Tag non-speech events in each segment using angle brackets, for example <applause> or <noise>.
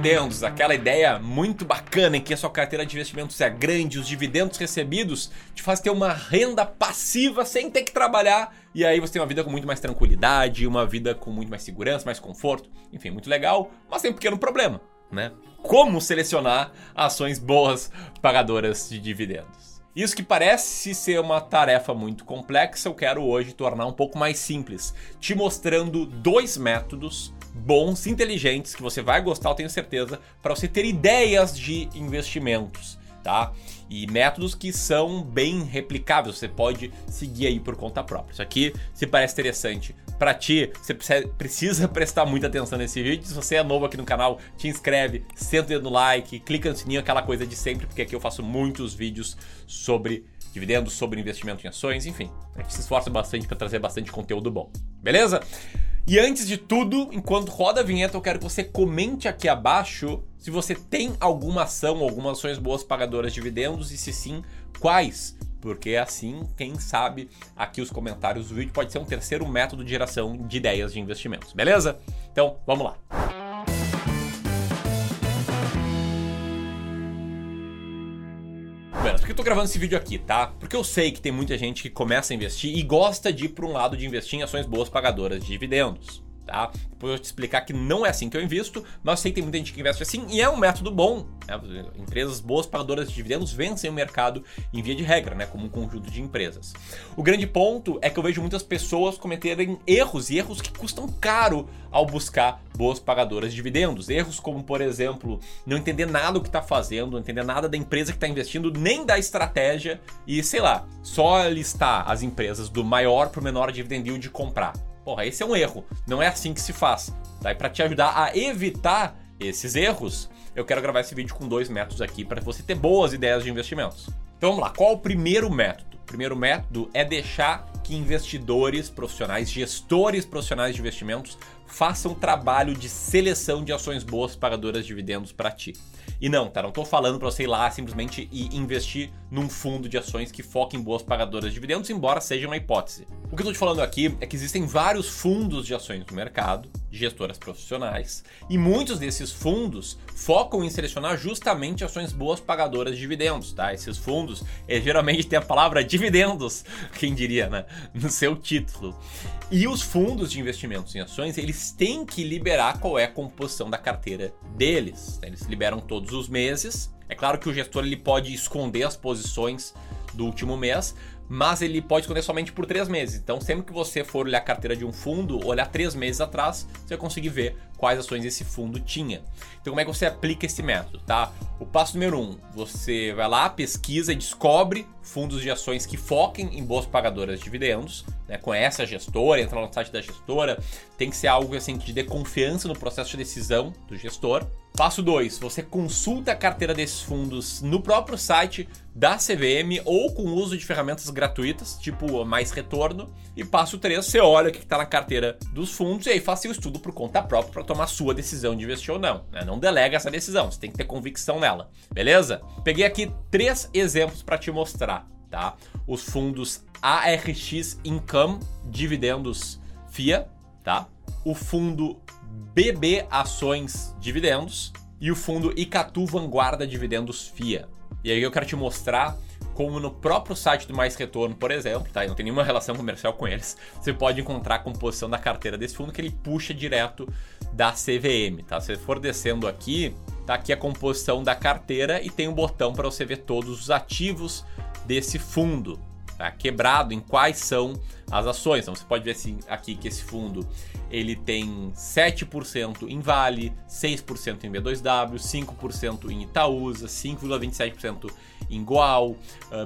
dividendos, aquela ideia muito bacana em que a sua carteira de investimentos é grande, os dividendos recebidos te faz ter uma renda passiva sem ter que trabalhar e aí você tem uma vida com muito mais tranquilidade, uma vida com muito mais segurança, mais conforto, enfim, muito legal, mas tem um pequeno problema, né? Como selecionar ações boas pagadoras de dividendos? Isso que parece ser uma tarefa muito complexa, eu quero hoje tornar um pouco mais simples, te mostrando dois métodos bons, inteligentes, que você vai gostar, eu tenho certeza, para você ter ideias de investimentos, tá? E métodos que são bem replicáveis, você pode seguir aí por conta própria. Isso aqui se parece interessante para ti, você precisa prestar muita atenção nesse vídeo. Se você é novo aqui no canal, te inscreve, senta o dedo no like, clica no sininho, aquela coisa de sempre, porque aqui eu faço muitos vídeos sobre dividendos, sobre investimento em ações, enfim. A gente se esforça bastante para trazer bastante conteúdo bom. Beleza? E antes de tudo, enquanto roda a vinheta, eu quero que você comente aqui abaixo se você tem alguma ação, algumas ações boas pagadoras de dividendos e se sim, quais. Porque assim, quem sabe, aqui os comentários do vídeo pode ser um terceiro método de geração de ideias de investimentos, beleza? Então, vamos lá. Que eu tô gravando esse vídeo aqui, tá? Porque eu sei que tem muita gente que começa a investir e gosta de ir para um lado de investir em ações boas pagadoras de dividendos tá? Depois eu te explicar que não é assim que eu invisto, mas sei que tem muita gente que investe assim e é um método bom. Né? Empresas boas pagadoras de dividendos vencem o mercado em via de regra, né? Como um conjunto de empresas. O grande ponto é que eu vejo muitas pessoas cometerem erros e erros que custam caro ao buscar boas pagadoras de dividendos. Erros como, por exemplo, não entender nada do que está fazendo, não entender nada da empresa que está investindo, nem da estratégia e, sei lá, só listar as empresas do maior para o menor dividend yield de comprar. Porra, esse é um erro. Não é assim que se faz. Tá? E para te ajudar a evitar esses erros, eu quero gravar esse vídeo com dois métodos aqui para você ter boas ideias de investimentos. Então vamos lá, qual o primeiro método? O primeiro método é deixar que investidores profissionais, gestores profissionais de investimentos, façam trabalho de seleção de ações boas pagadoras de dividendos para ti. E não, tá? Não tô falando para você ir lá simplesmente e investir num fundo de ações que foca em boas pagadoras de dividendos, embora seja uma hipótese. O que eu tô te falando aqui é que existem vários fundos de ações no mercado, de gestoras profissionais, e muitos desses fundos focam em selecionar justamente ações boas pagadoras de dividendos, tá? Esses fundos é, geralmente têm a palavra dividendos, <laughs> quem diria, né? No seu título. E os fundos de investimentos em ações, eles têm que liberar qual é a composição da carteira deles. Né? Eles liberam todos os meses. É claro que o gestor ele pode esconder as posições do último mês, mas ele pode esconder somente por três meses. Então, sempre que você for olhar a carteira de um fundo, olhar três meses atrás, você vai conseguir ver quais ações esse fundo tinha. Então, como é que você aplica esse método, tá? O passo número um, você vai lá, pesquisa e descobre fundos de ações que foquem em boas pagadoras de dividendos, né? Conhece a gestora, entra no site da gestora, tem que ser algo assim que te dê confiança no processo de decisão do gestor. Passo 2, você consulta a carteira desses fundos no próprio site da CVM ou com o uso de ferramentas gratuitas, tipo mais retorno. E passo 3, você olha o que está na carteira dos fundos e aí faça o estudo por conta própria para tomar sua decisão de investir ou não. Né? Não delega essa decisão, você tem que ter convicção nela, beleza? Peguei aqui três exemplos para te mostrar, tá? Os fundos ARX Income Dividendos FIA, tá? O fundo BB Ações Dividendos e o fundo Icatu Vanguarda Dividendos FIA. E aí eu quero te mostrar como no próprio site do Mais Retorno, por exemplo, tá? não tem nenhuma relação comercial com eles, você pode encontrar a composição da carteira desse fundo que ele puxa direto da CVM, tá? Se você for descendo aqui, tá aqui a composição da carteira e tem um botão para você ver todos os ativos desse fundo, tá? Quebrado em quais são as ações. Então você pode ver assim, aqui que esse fundo ele tem 7% em Vale, 6% em B2W, 5% em Itaúsa, 5,27% em Goal,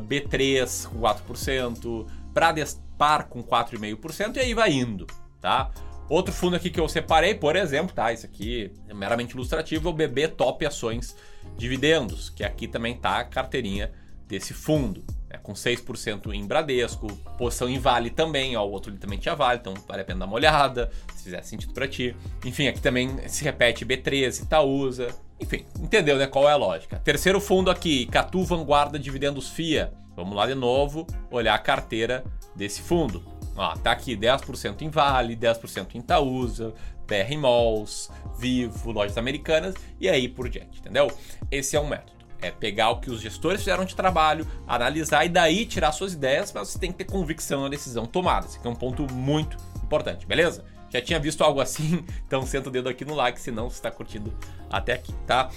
B3 com 4%, Bradespar com 4,5% e aí vai indo, tá? Outro fundo aqui que eu separei, por exemplo, tá? Isso aqui é meramente ilustrativo, é o BB Top Ações Dividendos, que aqui também tá a carteirinha desse fundo com 6% em Bradesco, posição em Vale também, ó, o outro ali também tinha Vale, então vale a pena dar uma olhada, se fizer sentido para ti. Enfim, aqui também se repete B13, Itaúsa, enfim, entendeu, né, qual é a lógica. Terceiro fundo aqui, Catu Vanguarda Dividendos FIA. Vamos lá de novo, olhar a carteira desse fundo. Ó, tá aqui 10% em Vale, 10% em Itaúsa, BR Malls, Vivo, lojas americanas e aí por diante, entendeu? Esse é um método. É pegar o que os gestores fizeram de trabalho, analisar e daí tirar suas ideias, mas você tem que ter convicção na decisão tomada. Esse aqui é um ponto muito importante, beleza? Já tinha visto algo assim? <laughs> Então senta o dedo aqui no like, se não você está curtindo até aqui, tá?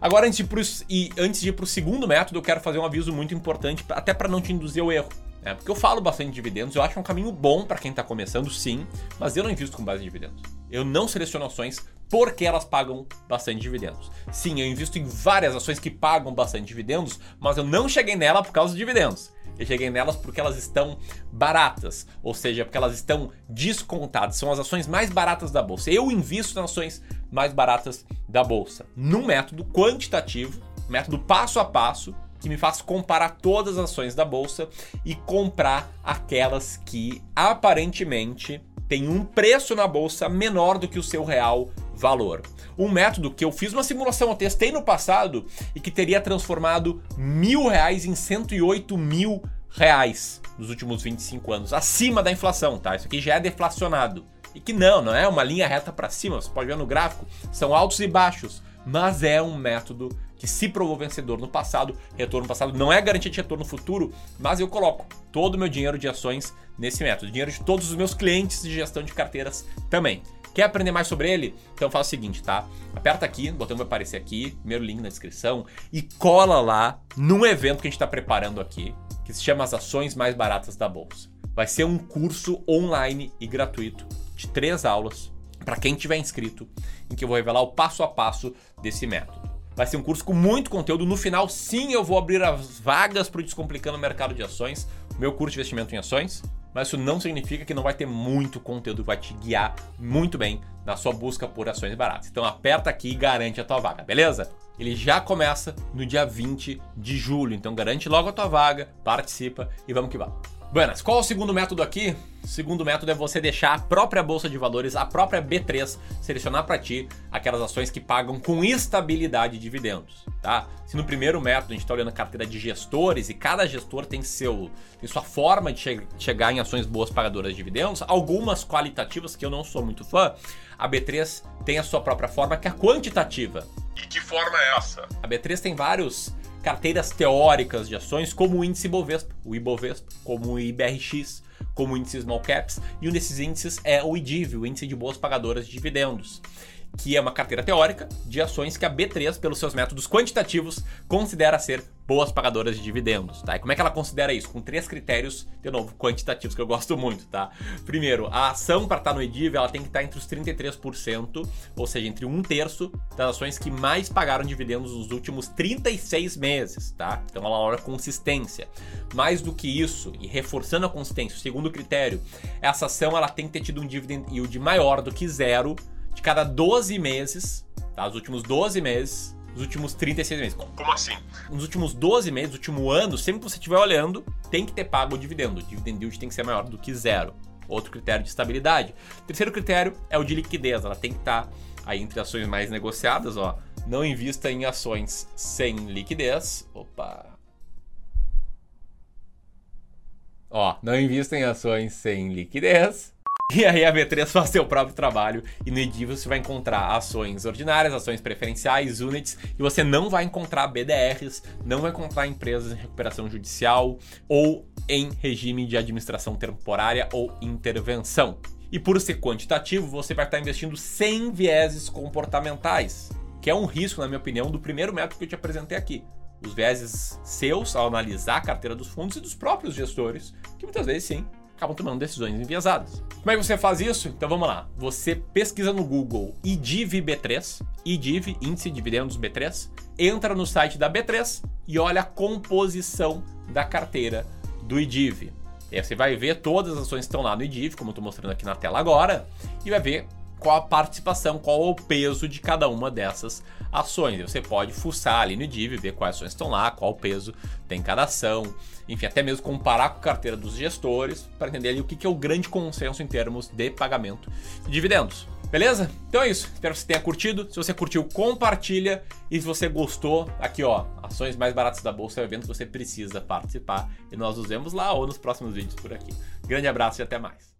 Agora, antes de, antes de ir pro segundo método, eu quero fazer um aviso muito importante, até para não te induzir ao erro. Né? Porque eu falo bastante de dividendos, eu acho um caminho bom para quem está começando, sim, mas eu não invisto com base em dividendos. Eu não seleciono ações porque elas pagam bastante dividendos. Sim, eu invisto em várias ações que pagam bastante dividendos, mas eu não cheguei nela por causa dos dividendos. Eu cheguei nelas porque elas estão baratas, ou seja, porque elas estão descontadas. São as ações mais baratas da bolsa. Eu invisto nas ações mais baratas da bolsa, num método quantitativo, método passo a passo, que me faz comparar todas as ações da bolsa e comprar aquelas que aparentemente têm um preço na bolsa menor do que o seu real valor. Um método que eu fiz uma simulação, eu testei no passado e que teria transformado mil reais em 108 mil reais nos últimos 25 anos, acima da inflação, tá? Isso aqui já é deflacionado. E que não, não é uma linha reta para cima, você pode ver no gráfico, são altos e baixos, mas é um método que se provou vencedor no passado, retorno no passado não é garantia de retorno no futuro, mas eu coloco todo o meu dinheiro de ações nesse método, dinheiro de todos os meus clientes de gestão de carteiras também. Quer aprender mais sobre ele? Então faz o seguinte, tá? Aperta aqui, o botão vai aparecer aqui, primeiro link na descrição, e cola lá num evento que a gente está preparando aqui, que se chama As Ações Mais Baratas da Bolsa. Vai ser um curso online e gratuito de três aulas para quem tiver inscrito, em que eu vou revelar o passo a passo desse método. Vai ser um curso com muito conteúdo. No final, sim, eu vou abrir as vagas para o Descomplicando o Mercado de Ações, meu curso de investimento em ações mas isso não significa que não vai ter muito conteúdo que vai te guiar muito bem na sua busca por ações baratas. Então aperta aqui e garante a tua vaga, beleza? Ele já começa no dia 20 de julho, então garante logo a tua vaga, participa e vamos que vamos. Buenas, qual é o segundo método aqui? O segundo método é você deixar a própria bolsa de valores, a própria B3, selecionar para ti aquelas ações que pagam com estabilidade de dividendos, tá? Se no primeiro método a gente está olhando a carteira de gestores e cada gestor tem seu tem sua forma de che chegar em ações boas pagadoras de dividendos, algumas qualitativas que eu não sou muito fã, a B3 tem a sua própria forma que é a quantitativa. E que forma é essa? A B3 tem vários carteiras teóricas de ações, como o índice Ibovespa, o Ibovespa, como o IBRX, como o índice Small Caps, e um desses índices é o IDIV, o índice de boas pagadoras de dividendos que é uma carteira teórica de ações que a B3, pelos seus métodos quantitativos, considera ser boas pagadoras de dividendos, tá? E como é que ela considera isso? Com três critérios, de novo, quantitativos, que eu gosto muito, tá? Primeiro, a ação para estar no EDIV, ela tem que estar entre os 33%, ou seja, entre um terço das ações que mais pagaram dividendos nos últimos 36 meses, tá? Então ela olha consistência. Mais do que isso, e reforçando a consistência, o segundo critério, essa ação ela tem que ter tido um dividend yield maior do que zero de cada 12 meses, tá? Os últimos 12 meses, os últimos 36 meses. Como assim? Nos últimos 12 meses, último ano, sempre que você estiver olhando, tem que ter pago o dividendo. O dividend yield tem que ser maior do que zero. Outro critério de estabilidade. terceiro critério é o de liquidez. Ela tem que estar tá aí entre ações mais negociadas, ó. Não invista em ações sem liquidez. Opa. Ó, não invista em ações sem liquidez. E aí a B3 faz seu próprio trabalho e no EDI você vai encontrar ações ordinárias, ações preferenciais, units e você não vai encontrar BDRs, não vai encontrar empresas em recuperação judicial ou em regime de administração temporária ou intervenção. E por ser quantitativo, você vai estar investindo sem vieses comportamentais, que é um risco, na minha opinião, do primeiro método que eu te apresentei aqui. Os vieses seus ao analisar a carteira dos fundos e dos próprios gestores, que muitas vezes sim acabam tomando decisões enviesadas. Como é que você faz isso? Então vamos lá. Você pesquisa no Google IDIV B3, IDIV, Índice de Dividendos B3, entra no site da B3 e olha a composição da carteira do IDIV. E aí você vai ver todas as ações que estão lá no IDIV, como eu estou mostrando aqui na tela agora, e vai ver qual a participação, qual o peso de cada uma dessas ações. Você pode fuçar ali no DIV, ver quais ações estão lá, qual peso tem cada ação, enfim, até mesmo comparar com a carteira dos gestores para entender ali o que é o grande consenso em termos de pagamento de dividendos. Beleza? Então é isso. Espero que você tenha curtido. Se você curtiu, compartilha. E se você gostou, aqui ó, ações mais baratas da bolsa é o evento que você precisa participar. E nós nos vemos lá ou nos próximos vídeos por aqui. Grande abraço e até mais.